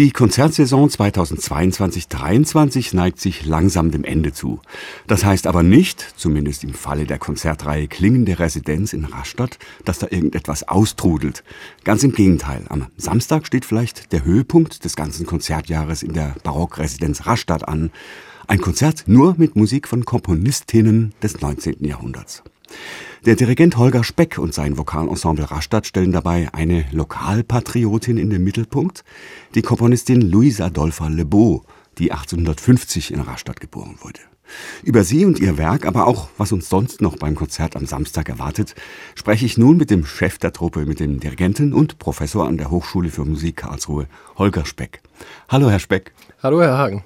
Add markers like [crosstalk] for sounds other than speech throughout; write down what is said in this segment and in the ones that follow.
Die Konzertsaison 2022-23 neigt sich langsam dem Ende zu. Das heißt aber nicht, zumindest im Falle der Konzertreihe Klingende Residenz in Rastatt, dass da irgendetwas austrudelt. Ganz im Gegenteil. Am Samstag steht vielleicht der Höhepunkt des ganzen Konzertjahres in der Barockresidenz Rastatt an. Ein Konzert nur mit Musik von Komponistinnen des 19. Jahrhunderts. Der Dirigent Holger Speck und sein Vokalensemble Rastatt stellen dabei eine Lokalpatriotin in den Mittelpunkt, die Komponistin Louise Adolpha Lebeau, die 1850 in Rastatt geboren wurde. Über sie und ihr Werk, aber auch was uns sonst noch beim Konzert am Samstag erwartet, spreche ich nun mit dem Chef der Truppe, mit dem Dirigenten und Professor an der Hochschule für Musik Karlsruhe, Holger Speck. Hallo, Herr Speck. Hallo, Herr Hagen.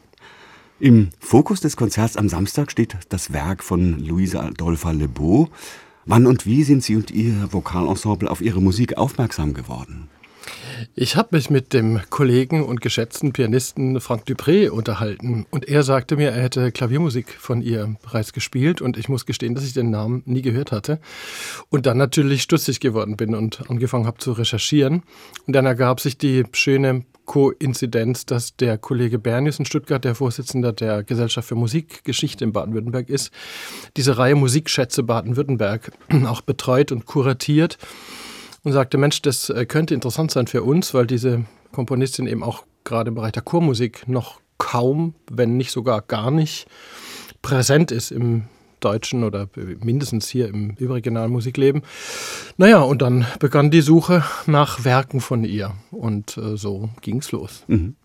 Im Fokus des Konzerts am Samstag steht das Werk von Louise Adolpha Lebeau. Wann und wie sind Sie und Ihr Vokalensemble auf Ihre Musik aufmerksam geworden? Ich habe mich mit dem Kollegen und geschätzten Pianisten Frank Dupré unterhalten und er sagte mir, er hätte Klaviermusik von ihr bereits gespielt und ich muss gestehen, dass ich den Namen nie gehört hatte und dann natürlich stutzig geworden bin und angefangen habe zu recherchieren und dann ergab sich die schöne Koinzidenz, dass der Kollege Bernius in Stuttgart, der Vorsitzender der Gesellschaft für Musikgeschichte in Baden-Württemberg ist, diese Reihe Musikschätze Baden-Württemberg [clears throat] auch betreut und kuratiert und sagte, Mensch, das äh, könnte interessant sein für uns, weil diese Komponistin eben auch gerade im Bereich der Chormusik noch kaum, wenn nicht sogar gar nicht präsent ist im deutschen oder mindestens hier im überregionalen Musikleben. Naja, und dann begann die Suche nach Werken von ihr und äh, so es los. Mhm.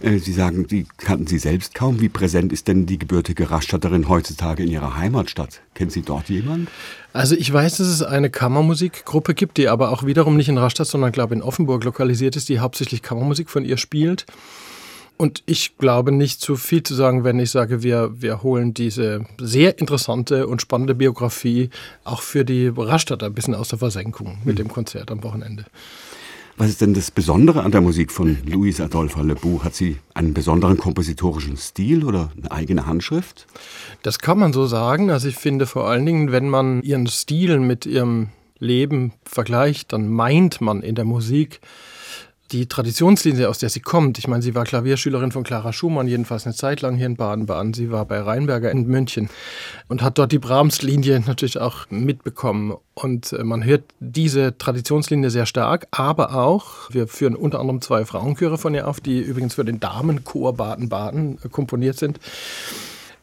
Äh, Sie sagen, die kannten Sie selbst kaum. Wie präsent ist denn die gebürtige Rastatterin heutzutage in Ihrer Heimatstadt? Kennen Sie dort jemanden? Also ich weiß, dass es eine Kammermusikgruppe gibt, die aber auch wiederum nicht in Rastatt, sondern glaube in Offenburg lokalisiert ist, die hauptsächlich Kammermusik von ihr spielt. Und ich glaube nicht zu viel zu sagen, wenn ich sage, wir, wir holen diese sehr interessante und spannende Biografie auch für die Rastatter ein bisschen aus der Versenkung mit mhm. dem Konzert am Wochenende. Was ist denn das Besondere an der Musik von Louise Adolpha Lebu? Hat sie einen besonderen kompositorischen Stil oder eine eigene Handschrift? Das kann man so sagen. Also ich finde vor allen Dingen, wenn man ihren Stil mit ihrem Leben vergleicht, dann meint man in der Musik die Traditionslinie, aus der sie kommt, ich meine, sie war Klavierschülerin von Clara Schumann, jedenfalls eine Zeit lang hier in Baden-Baden. Sie war bei Rheinberger in München und hat dort die Brahms-Linie natürlich auch mitbekommen. Und äh, man hört diese Traditionslinie sehr stark, aber auch, wir führen unter anderem zwei Frauenchöre von ihr auf, die übrigens für den Damenchor Baden-Baden äh, komponiert sind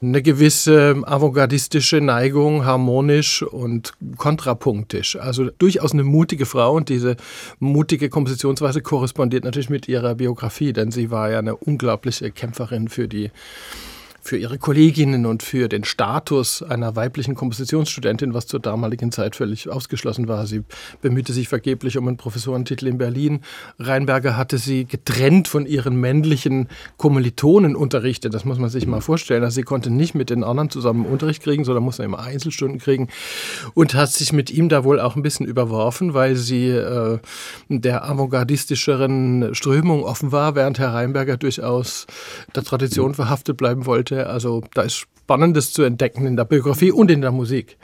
eine gewisse avantgardistische Neigung, harmonisch und kontrapunktisch. Also durchaus eine mutige Frau und diese mutige Kompositionsweise korrespondiert natürlich mit ihrer Biografie, denn sie war ja eine unglaubliche Kämpferin für die für ihre Kolleginnen und für den Status einer weiblichen Kompositionsstudentin, was zur damaligen Zeit völlig ausgeschlossen war. Sie bemühte sich vergeblich um einen Professorentitel in Berlin. Rheinberger hatte sie getrennt von ihren männlichen Kommilitonen unterrichtet. Das muss man sich mal vorstellen. Also sie konnte nicht mit den anderen zusammen Unterricht kriegen, sondern musste immer Einzelstunden kriegen und hat sich mit ihm da wohl auch ein bisschen überworfen, weil sie äh, der avantgardistischeren Strömung offen war, während Herr Rheinberger durchaus der Tradition verhaftet bleiben wollte also da ist Spannendes zu entdecken in der Biografie und in der Musik.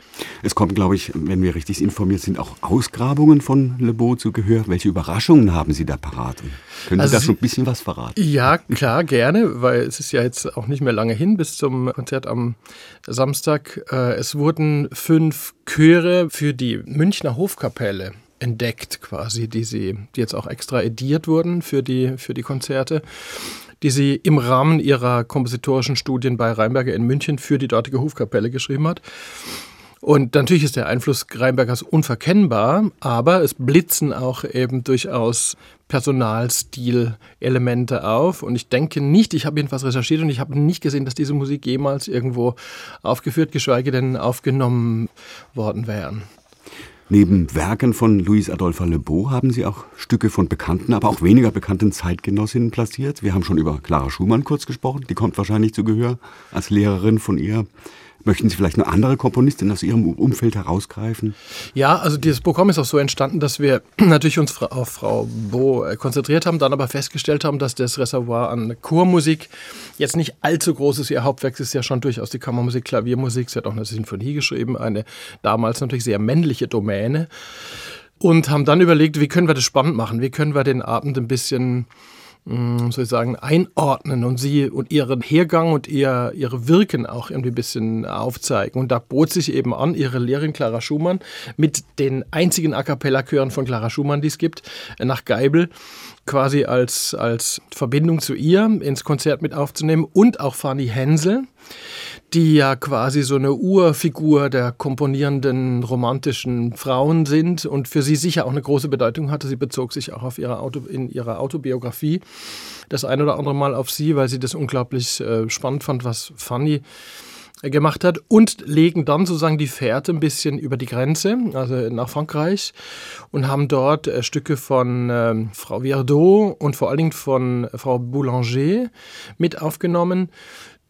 Es kommen, glaube ich, wenn wir richtig informiert sind, auch Ausgrabungen von Le Beau zu Gehör. Welche Überraschungen haben Sie da parat? Können also Sie da schon ein bisschen was verraten? Ja, klar, gerne, weil es ist ja jetzt auch nicht mehr lange hin bis zum Konzert am Samstag. Äh, es wurden fünf Chöre für die Münchner Hofkapelle entdeckt quasi, die sie, die jetzt auch extra ediert wurden für die, für die Konzerte die sie im Rahmen ihrer kompositorischen Studien bei Rheinberger in München für die dortige Hofkapelle geschrieben hat. Und natürlich ist der Einfluss Rheinbergers unverkennbar, aber es blitzen auch eben durchaus Personalstil-Elemente auf. Und ich denke nicht, ich habe jedenfalls recherchiert und ich habe nicht gesehen, dass diese Musik jemals irgendwo aufgeführt, geschweige denn aufgenommen worden wären. Neben Werken von Louise Adolphe Lebeau haben Sie auch Stücke von bekannten, aber auch weniger bekannten Zeitgenossinnen platziert. Wir haben schon über Clara Schumann kurz gesprochen, die kommt wahrscheinlich zu Gehör als Lehrerin von ihr. Möchten Sie vielleicht eine andere Komponistin aus Ihrem Umfeld herausgreifen? Ja, also dieses Programm ist auch so entstanden, dass wir [clears throat] natürlich uns auf Frau Bo äh, konzentriert haben, dann aber festgestellt haben, dass das Reservoir an Chormusik jetzt nicht allzu groß ist. Ihr Hauptwerk ist ja schon durchaus die Kammermusik, Klaviermusik. Sie hat auch eine Sinfonie geschrieben, eine damals natürlich sehr männliche Domäne. Und haben dann überlegt, wie können wir das spannend machen? Wie können wir den Abend ein bisschen mm, soll ich sagen, einordnen und sie und ihren Hergang und ihr, ihre Wirken auch irgendwie ein bisschen aufzeigen. Und da bot sich eben an, ihre Lehrerin Clara Schumann mit den einzigen A Cappella-Chören von Clara Schumann, die es gibt, nach Geibel quasi als, als Verbindung zu ihr ins Konzert mit aufzunehmen und auch Fanny Hensel, die ja quasi so eine Urfigur der komponierenden romantischen Frauen sind und für sie sicher auch eine große Bedeutung hatte. Sie bezog sich auch auf ihre Auto, in ihrer Autobiografie das ein oder andere Mal auf sie, weil sie das unglaublich äh, spannend fand, was Fanny gemacht hat und legen dann sozusagen die Fährte ein bisschen über die Grenze, also nach Frankreich und haben dort äh, Stücke von äh, Frau Viardot und vor allen Dingen von Frau Boulanger mit aufgenommen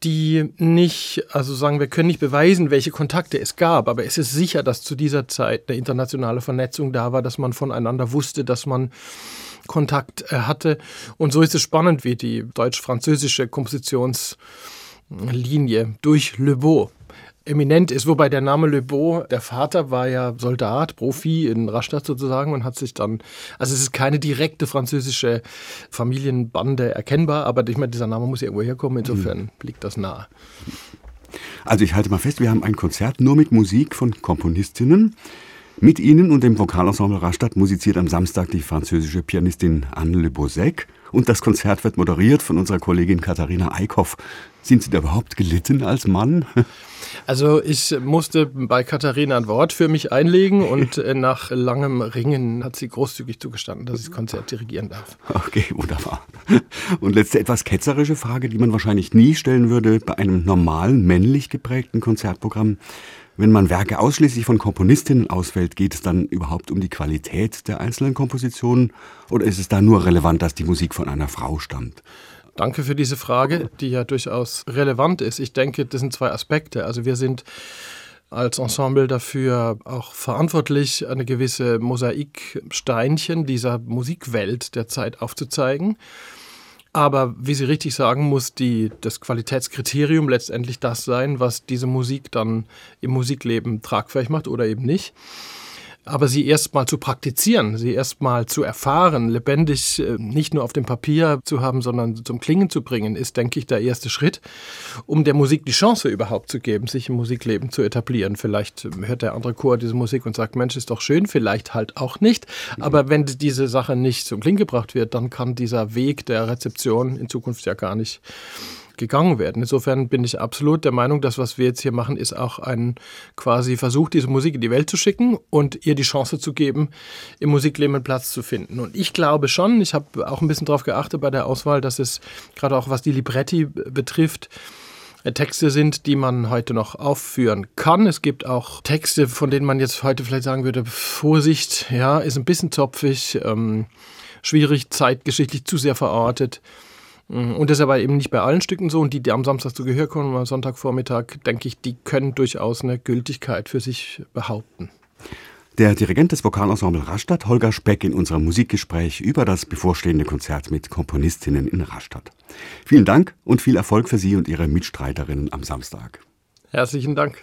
die nicht, also sagen wir können nicht beweisen, welche Kontakte es gab, aber es ist sicher, dass zu dieser Zeit eine internationale Vernetzung da war, dass man voneinander wusste, dass man Kontakt äh, hatte. Und so ist es spannend, wie die deutsch-französische Kompositions- Linie durch Le Beau eminent ist, wobei der Name Le Beau, der Vater war ja Soldat, Profi in Rastatt sozusagen und hat sich dann, also es ist keine direkte französische Familienbande erkennbar, aber ich meine, dieser Name muss ja irgendwo herkommen, insofern mhm. liegt das nahe. Also ich halte mal fest, wir haben ein Konzert nur mit Musik von Komponistinnen. Mit ihnen und dem Vokalensemble Rastatt musiziert am Samstag die französische Pianistin Anne Le Beausec und das Konzert wird moderiert von unserer Kollegin Katharina Eickhoff. Sind Sie da überhaupt gelitten als Mann? [laughs] Also ich musste bei Katharina ein Wort für mich einlegen und [laughs] äh, nach langem Ringen hat sie großzügig zugestanden, dass ich das Konzert dirigieren darf. Okay, wunderbar. [laughs] Und letzte etwas ketzerische Frage, die man wahrscheinlich nie stellen würde bei einem normalen männlich geprägten Konzertprogramm. Wenn man Werke ausschließlich von Komponistinnen auswählt, geht es dann überhaupt um die Qualität der einzelnen Kompositionen oder ist es da nur relevant, dass die Musik von einer Frau stammt? Danke für diese Frage, die ja durchaus relevant ist. Ich denke, das sind zwei Aspekte. Also wir sind als Ensemble dafür auch verantwortlich, eine gewisse Mosaiksteinchen dieser Musikwelt der Zeit aufzuzeigen. Aber wie Sie richtig sagen, muss die, das Qualitätskriterium letztendlich das sein, was diese Musik dann im Musikleben tragfähig macht oder eben nicht. Aber sie erstmal zu praktizieren, sie erstmal zu erfahren, lebendig äh, nicht nur auf dem Papier zu haben, sondern zum Klingen zu bringen, ist, denke ich, der erste Schritt, um der Musik die Chance überhaupt zu geben, sich im Musikleben zu etablieren. Vielleicht hört der andere Chor diese Musik und sagt, Mensch, ist doch schön, vielleicht halt auch nicht. Aber wenn diese Sache nicht zum Klingen gebracht wird, dann kann dieser Weg der Rezeption in Zukunft ja gar nicht gegangen werden. Insofern bin ich absolut der Meinung, dass was wir jetzt hier machen, ist auch ein quasi Versuch, diese Musik in die Welt zu schicken und ihr die Chance zu geben, im Musikleben Platz zu finden. Und ich glaube schon, ich habe auch ein bisschen darauf geachtet bei der Auswahl, dass es gerade auch was die Libretti betrifft, äh, Texte sind, die man heute noch aufführen kann. Es gibt auch Texte, von denen man jetzt heute vielleicht sagen würde, Vorsicht, ja, ist ein bisschen zopfig, ähm, schwierig, zeitgeschichtlich zu sehr verortet. Mhm. Und das ist aber eben nicht bei allen Stücken so. Und die, die am Samstag zu Gehör kommen, am Sonntagvormittag, denke ich, die können durchaus eine Gültigkeit für sich behaupten. Der Dirigent des Vokalensemble Rastatt, Holger Speck, in unserem Musikgespräch über das bevorstehende Konzert mit Komponistinnen in Rastatt. Vielen Dank und viel Erfolg für Sie und Ihre Mitstreiterinnen am Samstag. Herzlichen Dank.